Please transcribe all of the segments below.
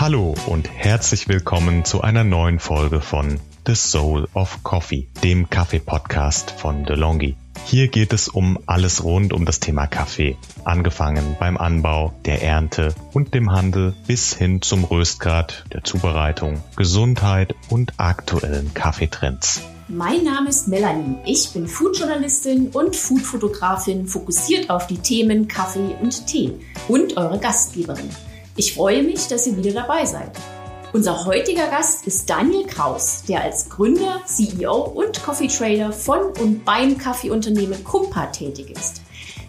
Hallo und herzlich willkommen zu einer neuen Folge von The Soul of Coffee, dem Kaffee-Podcast von DeLonghi. Hier geht es um alles rund um das Thema Kaffee, angefangen beim Anbau, der Ernte und dem Handel bis hin zum Röstgrad, der Zubereitung, Gesundheit und aktuellen Kaffeetrends. Mein Name ist Melanie. Ich bin Foodjournalistin und Foodfotografin, fokussiert auf die Themen Kaffee und Tee und eure Gastgeberin. Ich freue mich, dass ihr wieder dabei seid. Unser heutiger Gast ist Daniel Kraus, der als Gründer, CEO und Coffee Trader von und beim Kaffeeunternehmen Kumpa tätig ist.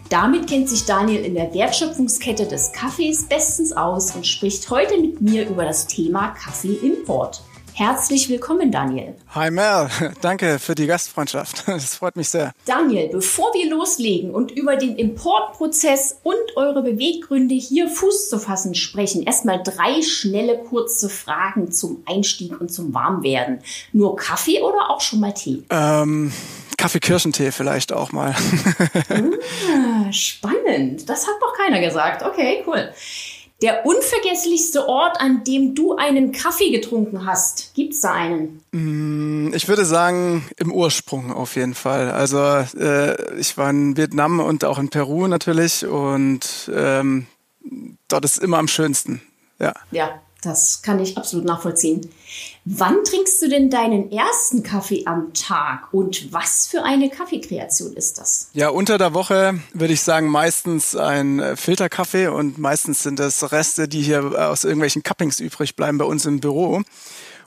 Damit kennt sich Daniel in der Wertschöpfungskette des Kaffees bestens aus und spricht heute mit mir über das Thema Kaffeeimport. Herzlich willkommen, Daniel. Hi Mel, danke für die Gastfreundschaft. Das freut mich sehr. Daniel, bevor wir loslegen und über den Importprozess und eure Beweggründe hier Fuß zu fassen sprechen, erstmal drei schnelle kurze Fragen zum Einstieg und zum Warmwerden. Nur Kaffee oder auch schon mal Tee? Ähm, Kaffee-Kirschentee vielleicht auch mal. ah, spannend. Das hat noch keiner gesagt. Okay, cool. Der unvergesslichste Ort, an dem du einen Kaffee getrunken hast, gibt's da einen? Mm, ich würde sagen, im Ursprung auf jeden Fall. Also äh, ich war in Vietnam und auch in Peru natürlich und ähm, dort ist immer am schönsten. Ja. Ja, das kann ich absolut nachvollziehen. Wann trinkst du denn deinen ersten Kaffee am Tag und was für eine Kaffeekreation ist das? Ja, unter der Woche würde ich sagen meistens ein Filterkaffee und meistens sind das Reste, die hier äh, aus irgendwelchen Cuppings übrig bleiben bei uns im Büro.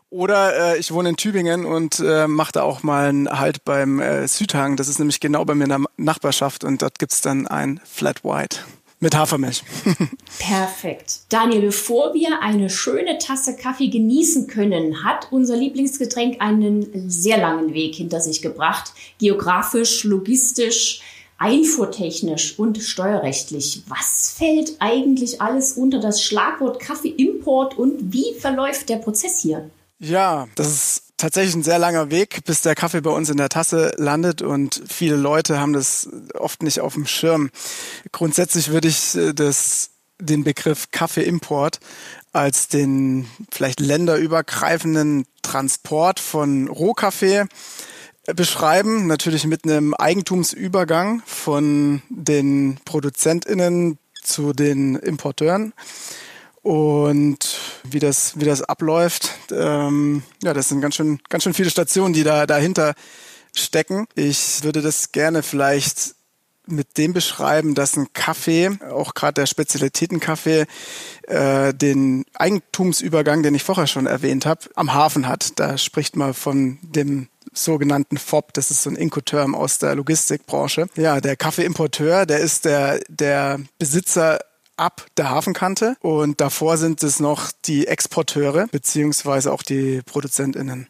Oder äh, ich wohne in Tübingen und äh, mache da auch mal einen Halt beim äh, Südhang. Das ist nämlich genau bei mir in der Nachbarschaft und dort gibt's dann ein Flat White. Mit Hafermilch. Perfekt. Daniel, bevor wir eine schöne Tasse Kaffee genießen können, hat unser Lieblingsgetränk einen sehr langen Weg hinter sich gebracht. Geografisch, logistisch, einfuhrtechnisch und steuerrechtlich. Was fällt eigentlich alles unter das Schlagwort Kaffeeimport und wie verläuft der Prozess hier? Ja, das ist tatsächlich ein sehr langer Weg, bis der Kaffee bei uns in der Tasse landet und viele Leute haben das oft nicht auf dem Schirm. Grundsätzlich würde ich äh, das, den Begriff Kaffeeimport als den vielleicht länderübergreifenden Transport von Rohkaffee äh, beschreiben, natürlich mit einem Eigentumsübergang von den ProduzentInnen zu den Importeuren. Und wie das, wie das abläuft, ähm, ja, das sind ganz schön, ganz schön viele Stationen, die da dahinter stecken. Ich würde das gerne vielleicht mit dem beschreiben, dass ein Kaffee, auch gerade der Spezialitätenkaffee, äh, den Eigentumsübergang, den ich vorher schon erwähnt habe, am Hafen hat. Da spricht man von dem sogenannten FOB, das ist so ein Incoterm aus der Logistikbranche. Ja, der Kaffeeimporteur, der ist der, der Besitzer ab der Hafenkante und davor sind es noch die Exporteure beziehungsweise auch die ProduzentInnen.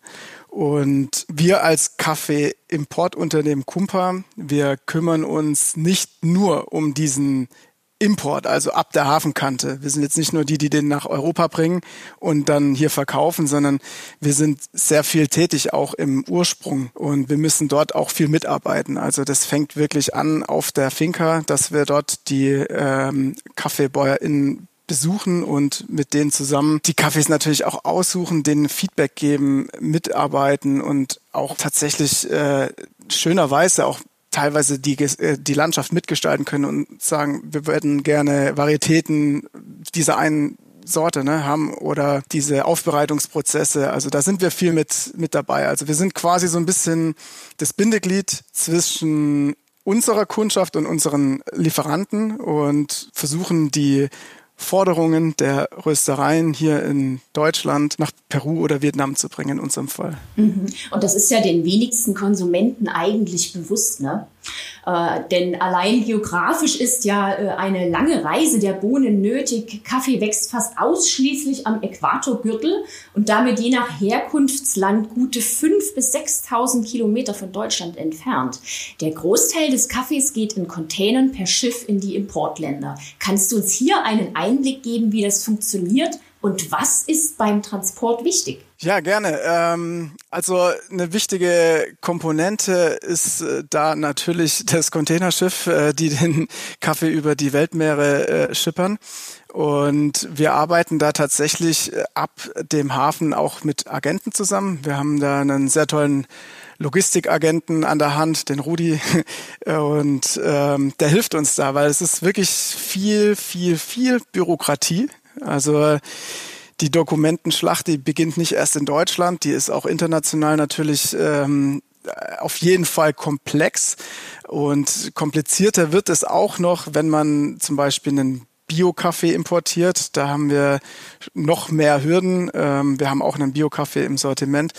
Und wir als Kaffee-Importunternehmen Kumpa, wir kümmern uns nicht nur um diesen Import, also ab der Hafenkante. Wir sind jetzt nicht nur die, die den nach Europa bringen und dann hier verkaufen, sondern wir sind sehr viel tätig auch im Ursprung und wir müssen dort auch viel mitarbeiten. Also das fängt wirklich an auf der Finca, dass wir dort die ähm, KaffeebäuerInnen besuchen und mit denen zusammen die Kaffees natürlich auch aussuchen, denen Feedback geben, mitarbeiten und auch tatsächlich äh, schönerweise auch teilweise die, äh, die Landschaft mitgestalten können und sagen, wir würden gerne Varietäten dieser einen Sorte ne, haben oder diese Aufbereitungsprozesse. Also da sind wir viel mit, mit dabei. Also wir sind quasi so ein bisschen das Bindeglied zwischen unserer Kundschaft und unseren Lieferanten und versuchen die Forderungen der Röstereien hier in Deutschland nach Peru oder Vietnam zu bringen, in unserem Fall. Mhm. Und das ist ja den wenigsten Konsumenten eigentlich bewusst, ne? Äh, denn allein geografisch ist ja äh, eine lange Reise der Bohnen nötig. Kaffee wächst fast ausschließlich am Äquatorgürtel und damit je nach Herkunftsland gute 5.000 bis 6.000 Kilometer von Deutschland entfernt. Der Großteil des Kaffees geht in Containern per Schiff in die Importländer. Kannst du uns hier einen Einblick geben, wie das funktioniert Und was ist beim Transport wichtig? Ja, gerne. Ähm, also eine wichtige Komponente ist äh, da natürlich das Containerschiff, äh, die den Kaffee über die Weltmeere äh, schippern. Und wir arbeiten da tatsächlich äh, ab dem Hafen auch mit Agenten zusammen. Wir haben da einen sehr tollen Logistikagenten an der Hand, den Rudi, und ähm, der hilft uns da, weil es ist wirklich viel, viel, viel Bürokratie. Also die Dokumentenschlacht, die beginnt nicht erst in Deutschland, die ist auch international natürlich ähm, auf jeden Fall komplex und komplizierter wird es auch noch, wenn man zum Beispiel einen Bio-Kaffee importiert. Da haben wir noch mehr Hürden. Ähm, wir haben auch einen Bio-Kaffee im Sortiment.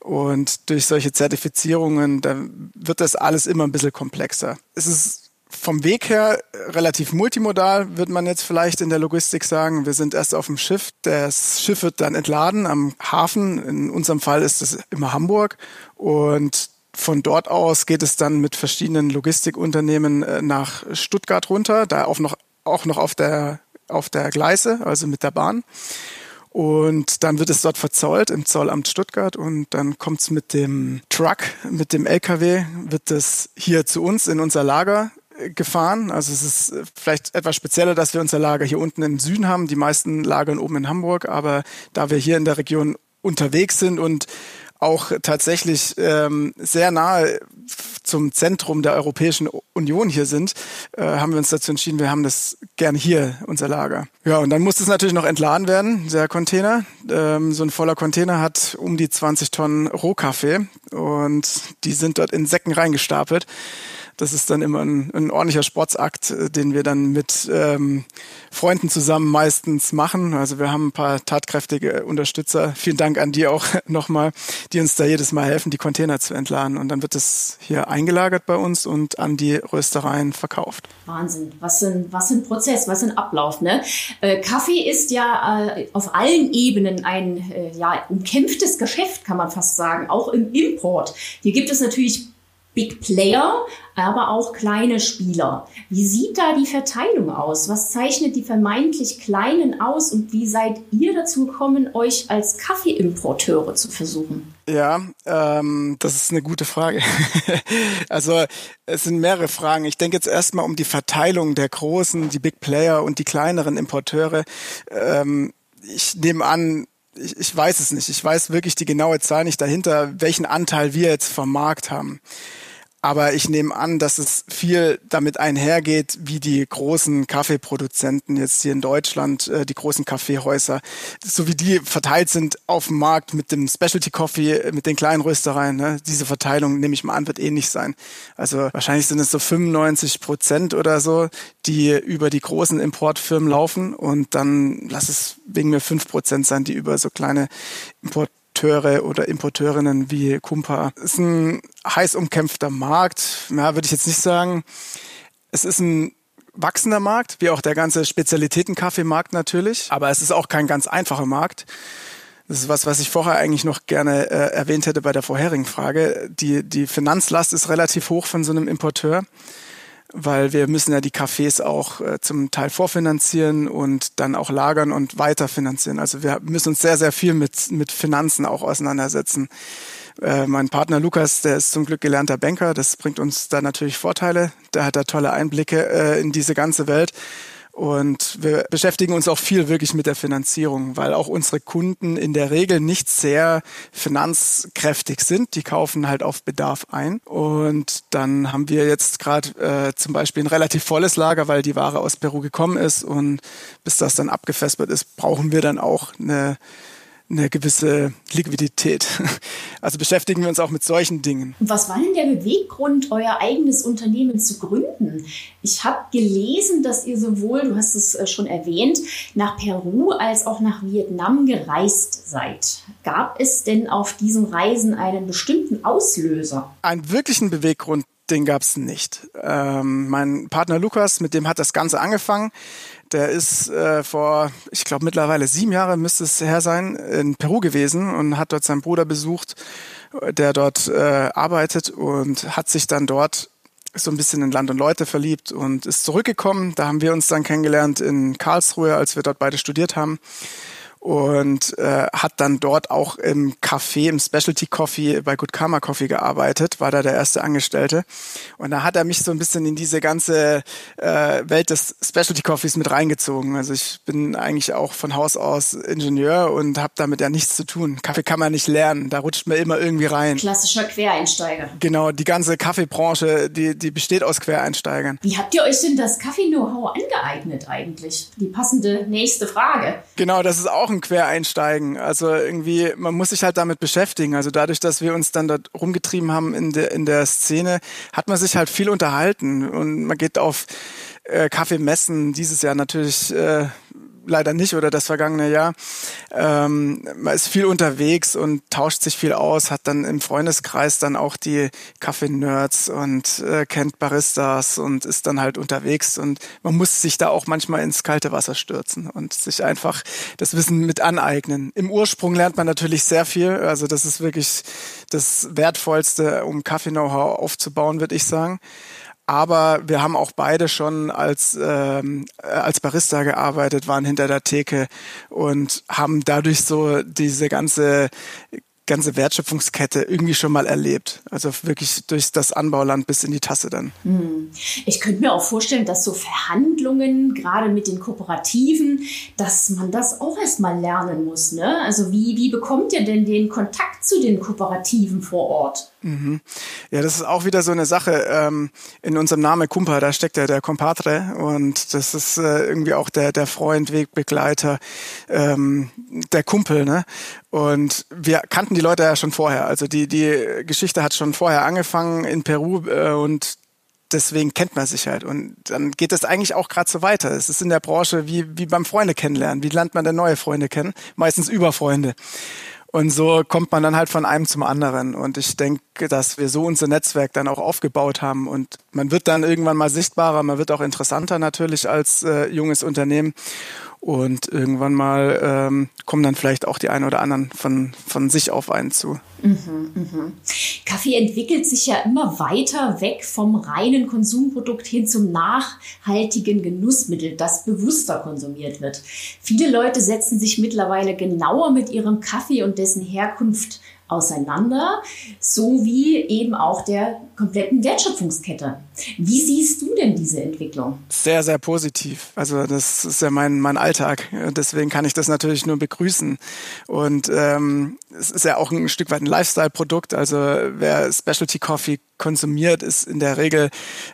Und durch solche Zertifizierungen, da wird das alles immer ein bisschen komplexer. Es ist vom Weg her relativ multimodal, wird man jetzt vielleicht in der Logistik sagen. Wir sind erst auf dem Schiff. Das Schiff wird dann entladen am Hafen. In unserem Fall ist es immer Hamburg. Und von dort aus geht es dann mit verschiedenen Logistikunternehmen äh, nach Stuttgart runter, da auch noch auch noch auf der, auf der Gleise, also mit der Bahn. Und dann wird es dort verzollt im Zollamt Stuttgart und dann kommt es mit dem Truck, mit dem LKW, wird es hier zu uns in unser Lager gefahren. Also es ist vielleicht etwas spezieller, dass wir unser Lager hier unten im Süden haben. Die meisten lagern oben in Hamburg, aber da wir hier in der Region unterwegs sind und auch tatsächlich ähm, sehr nahe zum Zentrum der Europäischen Union hier sind, äh, haben wir uns dazu entschieden, wir haben das gerne hier, unser Lager. Ja, und dann muss es natürlich noch entladen werden, der Container. Ähm, so ein voller Container hat um die 20 Tonnen Rohkaffee und die sind dort in Säcken reingestapelt. Das ist dann immer ein, ein ordentlicher Sportsakt, äh, den wir dann mit ähm, Freunden zusammen meistens machen. Also wir haben ein paar tatkräftige Unterstützer. Vielen Dank an die auch nochmal, die uns da jedes Mal helfen, die Container zu entladen. Und dann wird es hier eingelagert bei uns und an die Röstereien verkauft. Wahnsinn, was ein, was ein Prozess, was ein Ablauf. Ne? Äh, Kaffee ist ja äh, auf allen Ebenen ein äh, ja, umkämpftes Geschäft, kann man fast sagen, auch im Import. Hier gibt es natürlich Big Player, aber auch kleine Spieler. Wie sieht da die Verteilung aus? Was zeichnet die vermeintlich Kleinen aus und wie seid ihr dazu gekommen, euch als Kaffeeimporteure zu versuchen? Ja, ähm, das ist eine gute Frage. also es sind mehrere Fragen. Ich denke jetzt erstmal um die Verteilung der großen, die Big Player und die kleineren Importeure. Ähm, ich nehme an, ich, ich weiß es nicht. Ich weiß wirklich die genaue Zahl nicht dahinter, welchen Anteil wir jetzt vom Markt haben. Aber ich nehme an, dass es viel damit einhergeht, wie die großen Kaffeeproduzenten jetzt hier in Deutschland, äh, die großen Kaffeehäuser, so wie die verteilt sind auf dem Markt mit dem Specialty Coffee, mit den kleinen Röstereien. Ne? Diese Verteilung, nehme ich mal an, wird ähnlich sein. Also wahrscheinlich sind es so 95 Prozent oder so, die über die großen Importfirmen laufen und dann lass es wegen mir fünf Prozent sein, die über so kleine Import Importeure oder Importeurinnen wie Kumpa. Es ist ein heiß umkämpfter Markt. Ja, würde ich jetzt nicht sagen. Es ist ein wachsender Markt, wie auch der ganze Spezialitätenkaffeemarkt natürlich. Aber es ist auch kein ganz einfacher Markt. Das ist was, was ich vorher eigentlich noch gerne äh, erwähnt hätte bei der vorherigen Frage. Die, die Finanzlast ist relativ hoch von so einem Importeur weil wir müssen ja die Cafés auch äh, zum Teil vorfinanzieren und dann auch lagern und weiterfinanzieren. Also wir müssen uns sehr, sehr viel mit, mit Finanzen auch auseinandersetzen. Äh, mein Partner Lukas, der ist zum Glück gelernter Banker, das bringt uns da natürlich Vorteile. Der hat da tolle Einblicke äh, in diese ganze Welt. Und wir beschäftigen uns auch viel wirklich mit der Finanzierung, weil auch unsere Kunden in der Regel nicht sehr finanzkräftig sind. Die kaufen halt auf Bedarf ein. Und dann haben wir jetzt gerade äh, zum Beispiel ein relativ volles Lager, weil die Ware aus Peru gekommen ist. Und bis das dann abgefespert ist, brauchen wir dann auch eine eine gewisse Liquidität. Also beschäftigen wir uns auch mit solchen Dingen. Was war denn der Beweggrund, euer eigenes Unternehmen zu gründen? Ich habe gelesen, dass ihr sowohl, du hast es äh, schon erwähnt, nach Peru als auch nach Vietnam gereist seid. Gab es denn auf diesen Reisen einen bestimmten Auslöser? Einen wirklichen Beweggrund den gab es nicht. Ähm, mein Partner Lukas, mit dem hat das Ganze angefangen. Der ist äh, vor, ich glaube mittlerweile sieben Jahre müsste es her sein, in Peru gewesen und hat dort seinen Bruder besucht, der dort äh, arbeitet und hat sich dann dort so ein bisschen in Land und Leute verliebt und ist zurückgekommen. Da haben wir uns dann kennengelernt in Karlsruhe, als wir dort beide studiert haben. Und äh, hat dann dort auch im Café, im Specialty Coffee bei Good Karma Coffee gearbeitet, war da der erste Angestellte. Und da hat er mich so ein bisschen in diese ganze äh, Welt des Specialty Coffees mit reingezogen. Also ich bin eigentlich auch von Haus aus Ingenieur und habe damit ja nichts zu tun. Kaffee kann man nicht lernen, da rutscht man immer irgendwie rein. Klassischer Quereinsteiger. Genau, die ganze Kaffeebranche, die, die besteht aus Quereinsteigern. Wie habt ihr euch denn das Kaffee-Know-how angeeignet eigentlich? Die passende nächste Frage. Genau, das ist auch ein Quereinsteigen. Also irgendwie, man muss sich halt damit beschäftigen. Also dadurch, dass wir uns dann da rumgetrieben haben in der, in der Szene, hat man sich halt viel unterhalten und man geht auf äh, Kaffeemessen dieses Jahr natürlich äh, leider nicht oder das vergangene Jahr. Ähm, man ist viel unterwegs und tauscht sich viel aus, hat dann im Freundeskreis dann auch die Kaffee-Nerds und äh, kennt Baristas und ist dann halt unterwegs und man muss sich da auch manchmal ins kalte Wasser stürzen und sich einfach das Wissen mit aneignen. Im Ursprung lernt man natürlich sehr viel, also das ist wirklich das Wertvollste, um Kaffee-Know-how aufzubauen, würde ich sagen aber wir haben auch beide schon als, ähm, als Barista gearbeitet, waren hinter der Theke und haben dadurch so diese ganze ganze Wertschöpfungskette irgendwie schon mal erlebt. Also wirklich durch das Anbauland bis in die Tasse dann. Hm. Ich könnte mir auch vorstellen, dass so Verhandlungen, gerade mit den Kooperativen, dass man das auch erst mal lernen muss. Ne? Also wie, wie bekommt ihr denn den Kontakt zu den Kooperativen vor Ort? Mhm. Ja, das ist auch wieder so eine Sache. Ähm, in unserem Namen Kumpa, da steckt ja der Compadre und das ist äh, irgendwie auch der, der Freund, Wegbegleiter, ähm, der Kumpel. Ne? Und wir kannten die Leute ja schon vorher. Also die, die Geschichte hat schon vorher angefangen in Peru äh, und deswegen kennt man sich halt. Und dann geht es eigentlich auch gerade so weiter. Es ist in der Branche wie, wie beim Freunde kennenlernen. Wie lernt man denn neue Freunde kennen? Meistens über Freunde. Und so kommt man dann halt von einem zum anderen. Und ich denke, dass wir so unser Netzwerk dann auch aufgebaut haben. Und man wird dann irgendwann mal sichtbarer, man wird auch interessanter natürlich als äh, junges Unternehmen. Und irgendwann mal ähm, kommen dann vielleicht auch die einen oder anderen von, von sich auf einen zu. Mhm, mh. Kaffee entwickelt sich ja immer weiter weg vom reinen Konsumprodukt hin zum nachhaltigen Genussmittel, das bewusster konsumiert wird. Viele Leute setzen sich mittlerweile genauer mit ihrem Kaffee und dessen Herkunft auseinander, sowie eben auch der kompletten Wertschöpfungskette. Wie siehst du denn diese Entwicklung? Sehr, sehr positiv. Also das ist ja mein, mein Alltag. Deswegen kann ich das natürlich nur begrüßen. Und ähm, es ist ja auch ein Stück weit ein Lifestyle-Produkt. Also wer Specialty Coffee konsumiert, ist in der Regel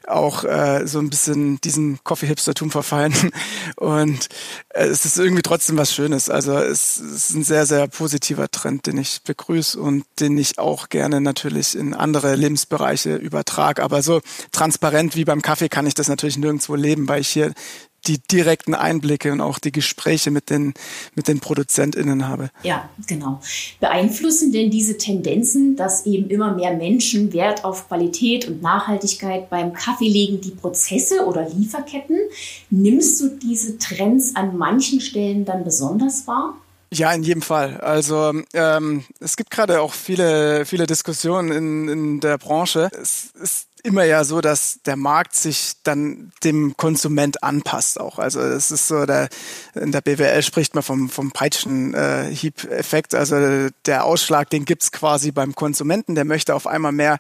auch äh, so ein bisschen diesem Coffee-Hipstertum verfallen. Und äh, es ist irgendwie trotzdem was Schönes. Also es, es ist ein sehr, sehr positiver Trend, den ich begrüße und den ich auch gerne natürlich in andere Lebensbereiche übertrage. Aber so transparent wie beim Kaffee kann ich das natürlich nirgendwo leben, weil ich hier die direkten Einblicke und auch die Gespräche mit den, mit den ProduzentInnen habe. Ja, genau. Beeinflussen denn diese Tendenzen, dass eben immer mehr Menschen Wert auf Qualität und Nachhaltigkeit beim Kaffee legen, die Prozesse oder Lieferketten? Nimmst du diese Trends an manchen Stellen dann besonders wahr? Ja, in jedem Fall. Also ähm, es gibt gerade auch viele, viele Diskussionen in, in der Branche. Es ist immer ja so, dass der Markt sich dann dem Konsument anpasst auch. Also es ist so, der, in der BWL spricht man vom, vom Peitschenhieb-Effekt. Also der Ausschlag, den gibt's quasi beim Konsumenten. Der möchte auf einmal mehr,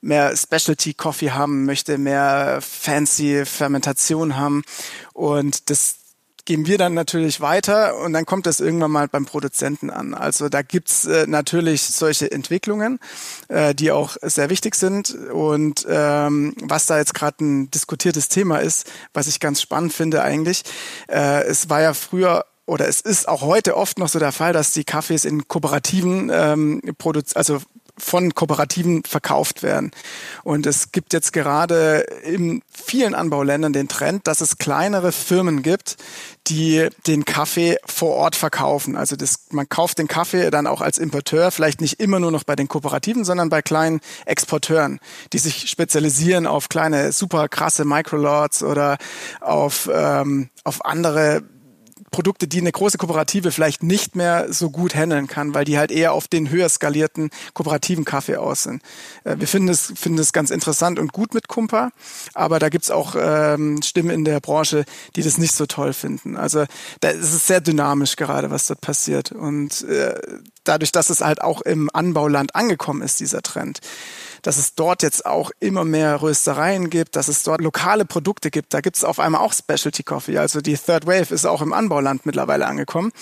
mehr Specialty Coffee haben, möchte mehr fancy Fermentation haben. Und das, geben wir dann natürlich weiter und dann kommt das irgendwann mal beim Produzenten an. Also da gibt's äh, natürlich solche Entwicklungen, äh, die auch sehr wichtig sind. Und ähm, was da jetzt gerade ein diskutiertes Thema ist, was ich ganz spannend finde eigentlich, äh, es war ja früher oder es ist auch heute oft noch so der Fall, dass die Kaffees in Kooperativen ähm, produziert, also von Kooperativen verkauft werden. Und es gibt jetzt gerade in vielen Anbauländern den Trend, dass es kleinere Firmen gibt, die den Kaffee vor Ort verkaufen. Also das, man kauft den Kaffee dann auch als Importeur, vielleicht nicht immer nur noch bei den Kooperativen, sondern bei kleinen Exporteuren, die sich spezialisieren auf kleine, super krasse Microlords oder auf, ähm, auf andere Produkte, die eine große Kooperative vielleicht nicht mehr so gut handeln kann, weil die halt eher auf den höher skalierten kooperativen Kaffee aus sind. Äh, wir finden es, finden es ganz interessant und gut mit Kumpa, aber da gibt's auch ähm, Stimmen in der Branche, die das nicht so toll finden. Also da ist es sehr dynamisch gerade, was dort passiert. Und äh, dadurch, dass es halt auch im Anbauland angekommen ist, dieser Trend, dass es dort jetzt auch immer mehr Röstereien gibt, dass es dort lokale Produkte gibt. Da gibt es auf einmal auch Specialty Coffee. Also die Third Wave ist auch im Anbauland mittlerweile angekommen.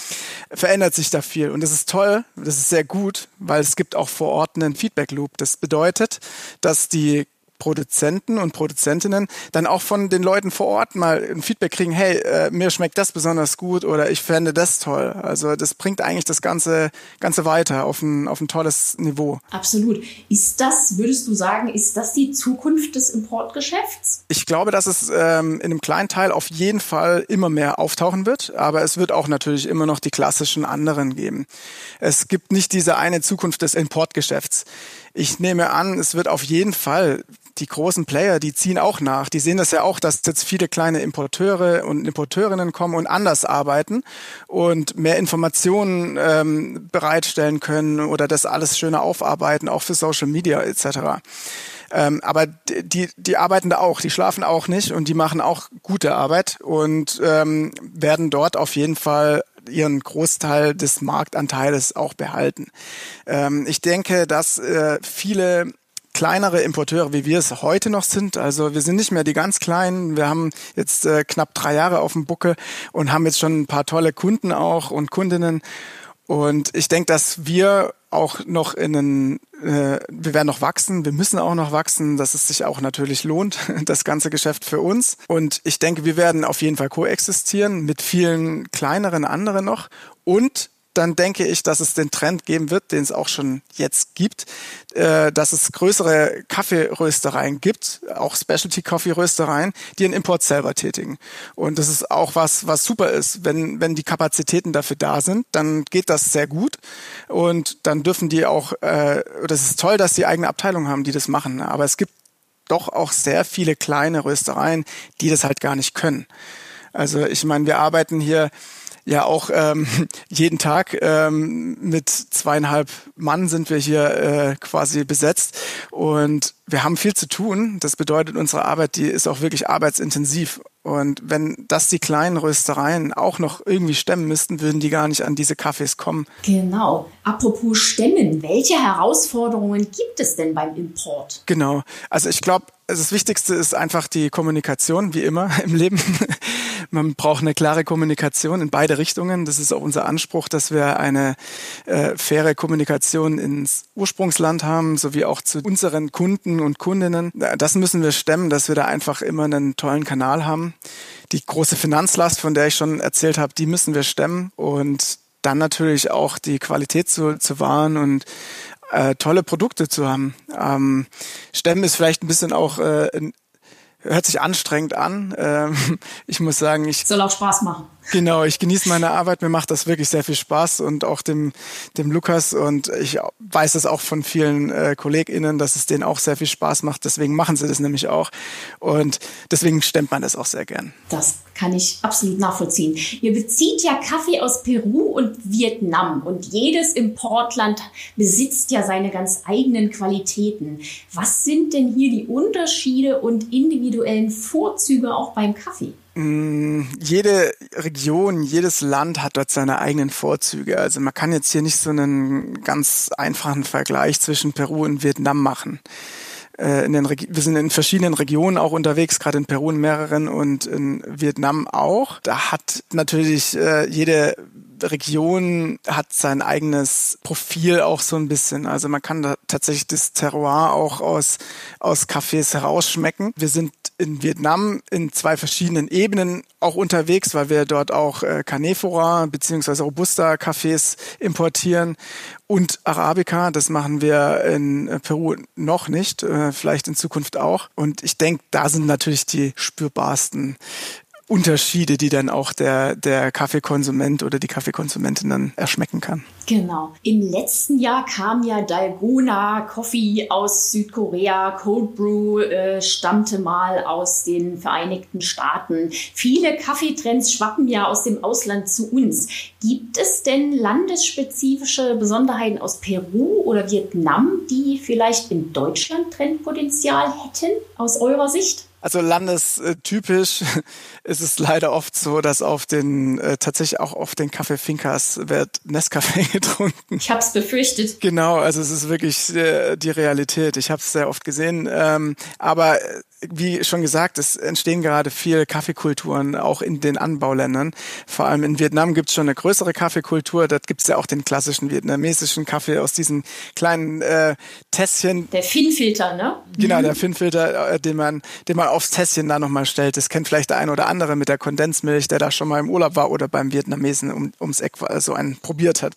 Verändert sich da viel. Und das ist toll, das ist sehr gut, weil es gibt auch vor Ort einen Feedback Loop. Das bedeutet, dass die Produzenten und Produzentinnen dann auch von den Leuten vor Ort mal ein Feedback kriegen, hey, äh, mir schmeckt das besonders gut oder ich fände das toll. Also das bringt eigentlich das Ganze, Ganze weiter auf ein, auf ein tolles Niveau. Absolut. Ist das, würdest du sagen, ist das die Zukunft des Importgeschäfts? Ich glaube, dass es ähm, in einem kleinen Teil auf jeden Fall immer mehr auftauchen wird, aber es wird auch natürlich immer noch die klassischen anderen geben. Es gibt nicht diese eine Zukunft des Importgeschäfts. Ich nehme an, es wird auf jeden Fall die großen Player, die ziehen auch nach. Die sehen das ja auch, dass jetzt viele kleine Importeure und Importeurinnen kommen und anders arbeiten und mehr Informationen ähm, bereitstellen können oder das alles schöner aufarbeiten, auch für Social Media etc. Ähm, aber die, die arbeiten da auch, die schlafen auch nicht und die machen auch gute Arbeit und ähm, werden dort auf jeden Fall ihren Großteil des Marktanteiles auch behalten. Ähm, ich denke, dass äh, viele kleinere Importeure, wie wir es heute noch sind. Also wir sind nicht mehr die ganz kleinen. Wir haben jetzt äh, knapp drei Jahre auf dem Buckel und haben jetzt schon ein paar tolle Kunden auch und Kundinnen. Und ich denke, dass wir auch noch in einen, äh, wir werden noch wachsen, wir müssen auch noch wachsen, dass es sich auch natürlich lohnt, das ganze Geschäft für uns. Und ich denke, wir werden auf jeden Fall koexistieren mit vielen kleineren anderen noch. Und dann denke ich, dass es den Trend geben wird, den es auch schon jetzt gibt, äh, dass es größere Kaffeeröstereien gibt, auch Specialty Coffee Röstereien, die den Import selber tätigen. Und das ist auch was, was super ist. Wenn, wenn die Kapazitäten dafür da sind, dann geht das sehr gut. Und dann dürfen die auch, äh, das ist toll, dass die eigene Abteilung haben, die das machen. Aber es gibt doch auch sehr viele kleine Röstereien, die das halt gar nicht können. Also ich meine, wir arbeiten hier ja auch ähm, jeden Tag ähm, mit zweieinhalb Mann sind wir hier äh, quasi besetzt und wir haben viel zu tun. Das bedeutet, unsere Arbeit, die ist auch wirklich arbeitsintensiv. Und wenn das die kleinen Röstereien auch noch irgendwie stemmen müssten, würden die gar nicht an diese Kaffees kommen. Genau. Apropos stemmen, welche Herausforderungen gibt es denn beim Import? Genau. Also ich glaube, das Wichtigste ist einfach die Kommunikation, wie immer im Leben. Man braucht eine klare Kommunikation in beide Richtungen. Das ist auch unser Anspruch, dass wir eine äh, faire Kommunikation ins Ursprungsland haben, sowie auch zu unseren Kunden und Kundinnen. Das müssen wir stemmen, dass wir da einfach immer einen tollen Kanal haben. Die große Finanzlast, von der ich schon erzählt habe, die müssen wir stemmen und dann natürlich auch die Qualität zu, zu wahren und äh, tolle Produkte zu haben. Ähm, Stemmen ist vielleicht ein bisschen auch äh, hört sich anstrengend an. Ähm, ich muss sagen, ich soll auch Spaß machen. Genau, ich genieße meine Arbeit, mir macht das wirklich sehr viel Spaß und auch dem, dem Lukas und ich weiß es auch von vielen äh, KollegInnen, dass es denen auch sehr viel Spaß macht, deswegen machen sie das nämlich auch und deswegen stemmt man das auch sehr gern. Das kann ich absolut nachvollziehen. Ihr bezieht ja Kaffee aus Peru und Vietnam und jedes Importland besitzt ja seine ganz eigenen Qualitäten. Was sind denn hier die Unterschiede und individuellen Vorzüge auch beim Kaffee? Mm, jede Region, jedes Land hat dort seine eigenen Vorzüge. Also man kann jetzt hier nicht so einen ganz einfachen Vergleich zwischen Peru und Vietnam machen. Äh, in den wir sind in verschiedenen Regionen auch unterwegs, gerade in Peru in mehreren und in Vietnam auch. Da hat natürlich äh, jede Region hat sein eigenes Profil auch so ein bisschen. Also man kann da tatsächlich das Terroir auch aus, aus Cafés herausschmecken. Wir sind in Vietnam in zwei verschiedenen Ebenen auch unterwegs, weil wir dort auch äh, Canephora bzw. Robusta-Cafés importieren und Arabica. Das machen wir in äh, Peru noch nicht, äh, vielleicht in Zukunft auch. Und ich denke, da sind natürlich die spürbarsten Unterschiede, die dann auch der, der Kaffeekonsument oder die Kaffeekonsumentin dann erschmecken kann. Genau. Im letzten Jahr kam ja Dalgona Coffee aus Südkorea. Cold Brew äh, stammte mal aus den Vereinigten Staaten. Viele Kaffeetrends schwappen ja aus dem Ausland zu uns. Gibt es denn landesspezifische Besonderheiten aus Peru oder Vietnam, die vielleicht in Deutschland Trendpotenzial hätten, aus eurer Sicht? Also landestypisch ist es leider oft so, dass auf den äh, tatsächlich auch auf den Kaffee Fincas wird Nescafé getrunken. Ich habe es befürchtet. Genau, also es ist wirklich äh, die Realität. Ich habe es sehr oft gesehen, ähm, aber wie schon gesagt, es entstehen gerade viele Kaffeekulturen auch in den Anbauländern. Vor allem in Vietnam gibt es schon eine größere Kaffeekultur. Dort gibt es ja auch den klassischen vietnamesischen Kaffee aus diesen kleinen äh, Tässchen. Der Finnfilter, ne? Genau, der Finnfilter, äh, den man, den man aufs Tässchen da nochmal stellt. Das kennt vielleicht der ein oder andere mit der Kondensmilch, der da schon mal im Urlaub war oder beim Vietnamesen um, ums Eck so einen probiert hat.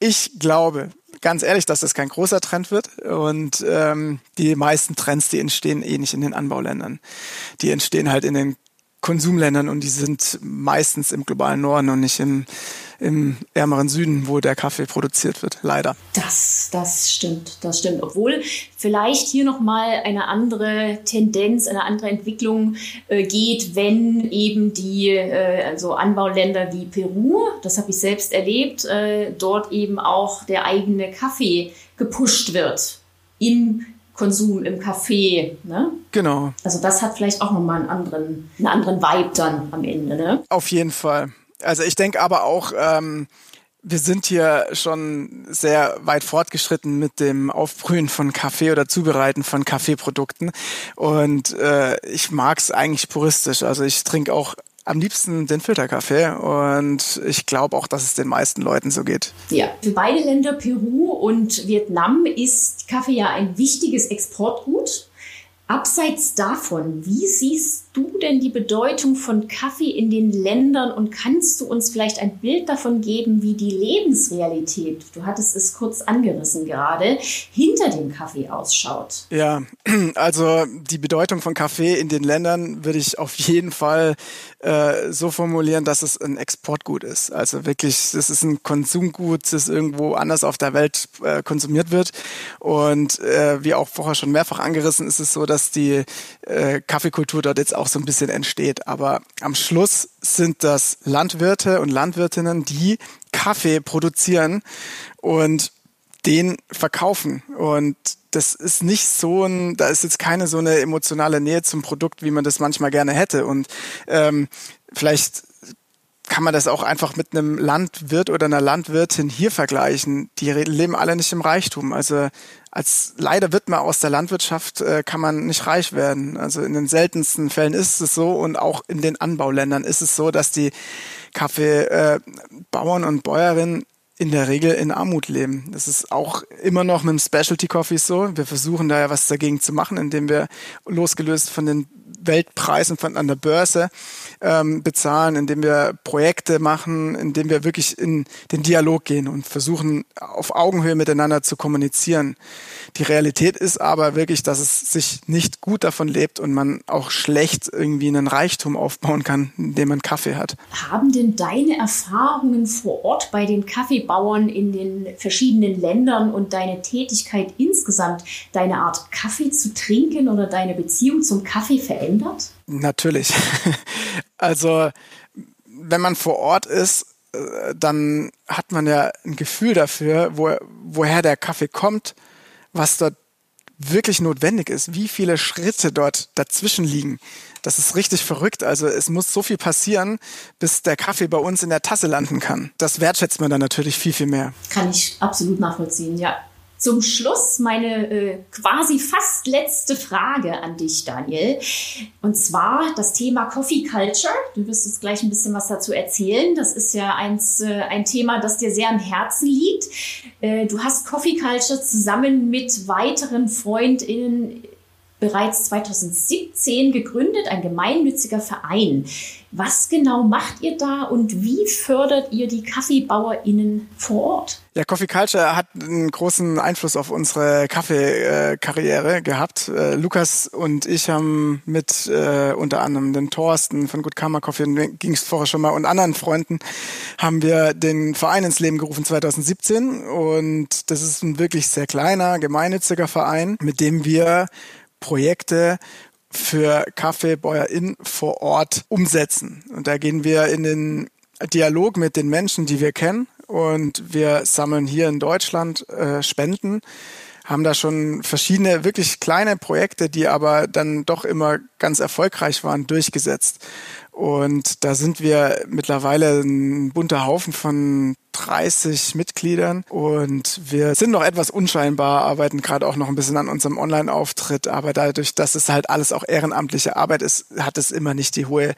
Ich glaube, ganz ehrlich, dass das kein großer Trend wird. Und ähm, die meisten Trends, die entstehen eh nicht in den Anbauländern. Die entstehen halt in den Konsumländern und die sind meistens im globalen Norden und nicht im im ärmeren Süden, wo der Kaffee produziert wird, leider. Das, das stimmt, das stimmt. Obwohl vielleicht hier nochmal eine andere Tendenz, eine andere Entwicklung äh, geht, wenn eben die äh, also Anbauländer wie Peru, das habe ich selbst erlebt, äh, dort eben auch der eigene Kaffee gepusht wird im Konsum im Café. Ne? Genau. Also das hat vielleicht auch nochmal einen anderen, einen anderen Vibe dann am Ende. Ne? Auf jeden Fall. Also ich denke aber auch, ähm, wir sind hier schon sehr weit fortgeschritten mit dem Aufbrühen von Kaffee oder Zubereiten von Kaffeeprodukten. Und äh, ich mag es eigentlich puristisch. Also ich trinke auch am liebsten den Filterkaffee und ich glaube auch, dass es den meisten Leuten so geht. Ja, für beide Länder, Peru und Vietnam, ist Kaffee ja ein wichtiges Exportgut. Abseits davon, wie siehst du denn die Bedeutung von Kaffee in den Ländern und kannst du uns vielleicht ein Bild davon geben, wie die Lebensrealität, du hattest es kurz angerissen gerade, hinter dem Kaffee ausschaut? Ja, also die Bedeutung von Kaffee in den Ländern würde ich auf jeden Fall äh, so formulieren, dass es ein Exportgut ist. Also wirklich, es ist ein Konsumgut, das irgendwo anders auf der Welt äh, konsumiert wird. Und äh, wie auch vorher schon mehrfach angerissen, ist es so, dass die äh, Kaffeekultur dort jetzt auch so ein bisschen entsteht. Aber am Schluss sind das Landwirte und Landwirtinnen, die Kaffee produzieren und den verkaufen. Und das ist nicht so ein, da ist jetzt keine so eine emotionale Nähe zum Produkt, wie man das manchmal gerne hätte. Und ähm, vielleicht kann man das auch einfach mit einem Landwirt oder einer Landwirtin hier vergleichen. Die leben alle nicht im Reichtum. Also als leider wird man aus der Landwirtschaft äh, kann man nicht reich werden. Also in den seltensten Fällen ist es so und auch in den Anbauländern ist es so, dass die Kaffeebauern äh, und Bäuerinnen in der Regel in Armut leben. Das ist auch immer noch mit dem Specialty Coffee so. Wir versuchen da ja was dagegen zu machen, indem wir losgelöst von den Weltpreisen von an der Börse ähm, bezahlen, indem wir Projekte machen, indem wir wirklich in den Dialog gehen und versuchen auf Augenhöhe miteinander zu kommunizieren. Die Realität ist aber wirklich, dass es sich nicht gut davon lebt und man auch schlecht irgendwie einen Reichtum aufbauen kann, indem man Kaffee hat. Haben denn deine Erfahrungen vor Ort bei den Kaffeebauern in den verschiedenen Ländern und deine Tätigkeit insgesamt deine Art Kaffee zu trinken oder deine Beziehung zum Kaffee verändert? Natürlich. Also, wenn man vor Ort ist, äh, dann hat man ja ein Gefühl dafür, wo, woher der Kaffee kommt was dort wirklich notwendig ist, wie viele Schritte dort dazwischen liegen. Das ist richtig verrückt. Also es muss so viel passieren, bis der Kaffee bei uns in der Tasse landen kann. Das wertschätzt man dann natürlich viel, viel mehr. Kann ich absolut nachvollziehen, ja zum Schluss meine äh, quasi fast letzte Frage an dich, Daniel. Und zwar das Thema Coffee Culture. Du wirst uns gleich ein bisschen was dazu erzählen. Das ist ja eins, äh, ein Thema, das dir sehr am Herzen liegt. Äh, du hast Coffee Culture zusammen mit weiteren FreundInnen bereits 2017 gegründet, ein gemeinnütziger Verein. Was genau macht ihr da und wie fördert ihr die KaffeebauerInnen vor Ort? Ja, Coffee Culture hat einen großen Einfluss auf unsere Kaffeekarriere gehabt. Äh, Lukas und ich haben mit äh, unter anderem den Thorsten von Good Karma Coffee, ging es vorher schon mal, und anderen Freunden, haben wir den Verein ins Leben gerufen 2017. Und das ist ein wirklich sehr kleiner, gemeinnütziger Verein, mit dem wir Projekte für KaffeebäuerInnen vor Ort umsetzen. Und da gehen wir in den Dialog mit den Menschen, die wir kennen. Und wir sammeln hier in Deutschland äh, Spenden, haben da schon verschiedene wirklich kleine Projekte, die aber dann doch immer ganz erfolgreich waren, durchgesetzt. Und da sind wir mittlerweile ein bunter Haufen von 30 Mitgliedern und wir sind noch etwas unscheinbar, arbeiten gerade auch noch ein bisschen an unserem Online-Auftritt, aber dadurch, dass es halt alles auch ehrenamtliche Arbeit ist, hat es immer nicht die hohe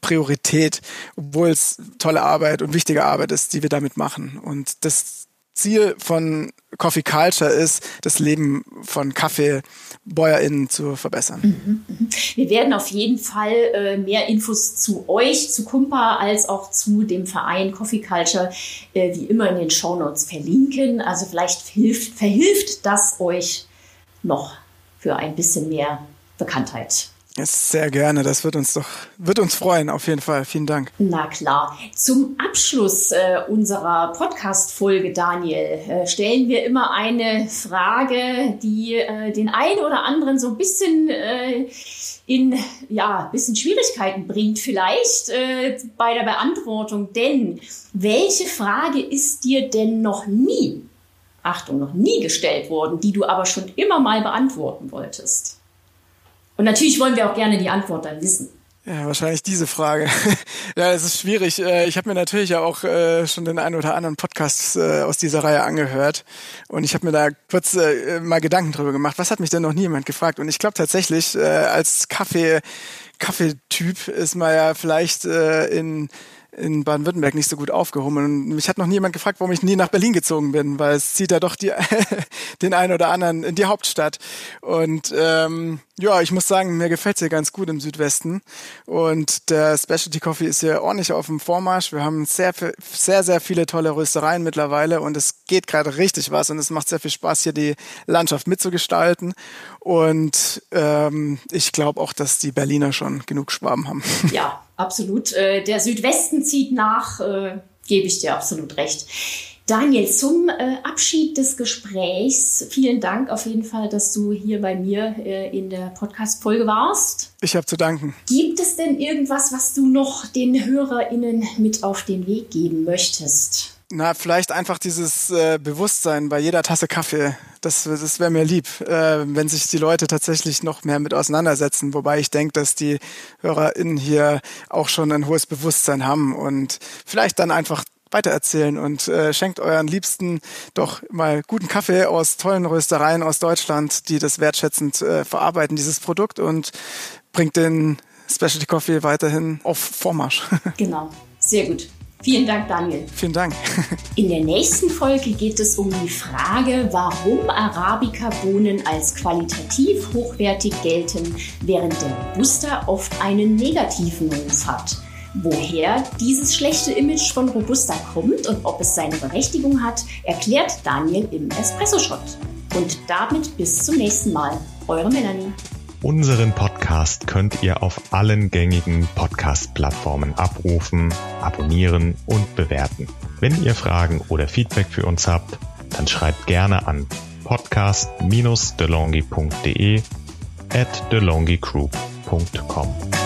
Priorität, obwohl es tolle Arbeit und wichtige Arbeit ist, die wir damit machen. Und das Ziel von Coffee Culture ist, das Leben von KaffeebäuerInnen zu verbessern. Mhm, mhm. Wir werden auf jeden Fall äh, mehr Infos zu euch, zu Kumpa, als auch zu dem Verein Coffee Culture, äh, wie immer in den Show Notes verlinken. Also vielleicht hilft, verhilft das euch noch für ein bisschen mehr Bekanntheit. Sehr gerne, das wird uns doch, wird uns freuen, auf jeden Fall. Vielen Dank. Na klar. Zum Abschluss äh, unserer Podcast-Folge, Daniel, äh, stellen wir immer eine Frage, die äh, den einen oder anderen so ein bisschen äh, in, ja, bisschen Schwierigkeiten bringt vielleicht äh, bei der Beantwortung. Denn welche Frage ist dir denn noch nie, Achtung, noch nie gestellt worden, die du aber schon immer mal beantworten wolltest? Und natürlich wollen wir auch gerne die Antwort dann wissen. Ja, wahrscheinlich diese Frage. ja, es ist schwierig. Äh, ich habe mir natürlich ja auch äh, schon den einen oder anderen Podcast äh, aus dieser Reihe angehört und ich habe mir da kurz mal Gedanken drüber gemacht. Was hat mich denn noch nie jemand gefragt? Und ich glaube tatsächlich, als Kaffee Kaffeetyp ist man ja vielleicht in in Baden-Württemberg nicht so gut aufgehoben. Und mich hat noch niemand gefragt, warum ich nie nach Berlin gezogen bin, weil es zieht ja doch die, den einen oder anderen in die Hauptstadt. Und ähm, ja, ich muss sagen, mir gefällt es hier ganz gut im Südwesten. Und der Specialty Coffee ist hier ordentlich auf dem Vormarsch. Wir haben sehr, sehr, sehr viele tolle Röstereien mittlerweile und es geht gerade richtig was und es macht sehr viel Spaß, hier die Landschaft mitzugestalten. Und ähm, ich glaube auch, dass die Berliner schon genug Schwaben haben. Ja, absolut. Äh, der Südwesten zieht nach, äh, gebe ich dir absolut recht. Daniel, zum äh, Abschied des Gesprächs, vielen Dank auf jeden Fall, dass du hier bei mir äh, in der Podcast-Folge warst. Ich habe zu danken. Gibt es denn irgendwas, was du noch den HörerInnen mit auf den Weg geben möchtest? Na, vielleicht einfach dieses äh, Bewusstsein bei jeder Tasse Kaffee. Das, das wäre mir lieb, äh, wenn sich die Leute tatsächlich noch mehr mit auseinandersetzen. Wobei ich denke, dass die HörerInnen hier auch schon ein hohes Bewusstsein haben und vielleicht dann einfach weitererzählen und äh, schenkt euren Liebsten doch mal guten Kaffee aus tollen Röstereien aus Deutschland, die das wertschätzend äh, verarbeiten, dieses Produkt und bringt den Specialty Coffee weiterhin auf Vormarsch. Genau, sehr gut. Vielen Dank, Daniel. Vielen Dank. In der nächsten Folge geht es um die Frage, warum Arabica-Bohnen als qualitativ hochwertig gelten, während der Robusta oft einen negativen Ruf hat. Woher dieses schlechte Image von Robusta kommt und ob es seine Berechtigung hat, erklärt Daniel im Espresso-Shot. Und damit bis zum nächsten Mal. Eure Melanie. Unseren Podcast könnt ihr auf allen gängigen Podcast-Plattformen abrufen, abonnieren und bewerten. Wenn ihr Fragen oder Feedback für uns habt, dann schreibt gerne an podcast-delongi.de at delongigroup.com.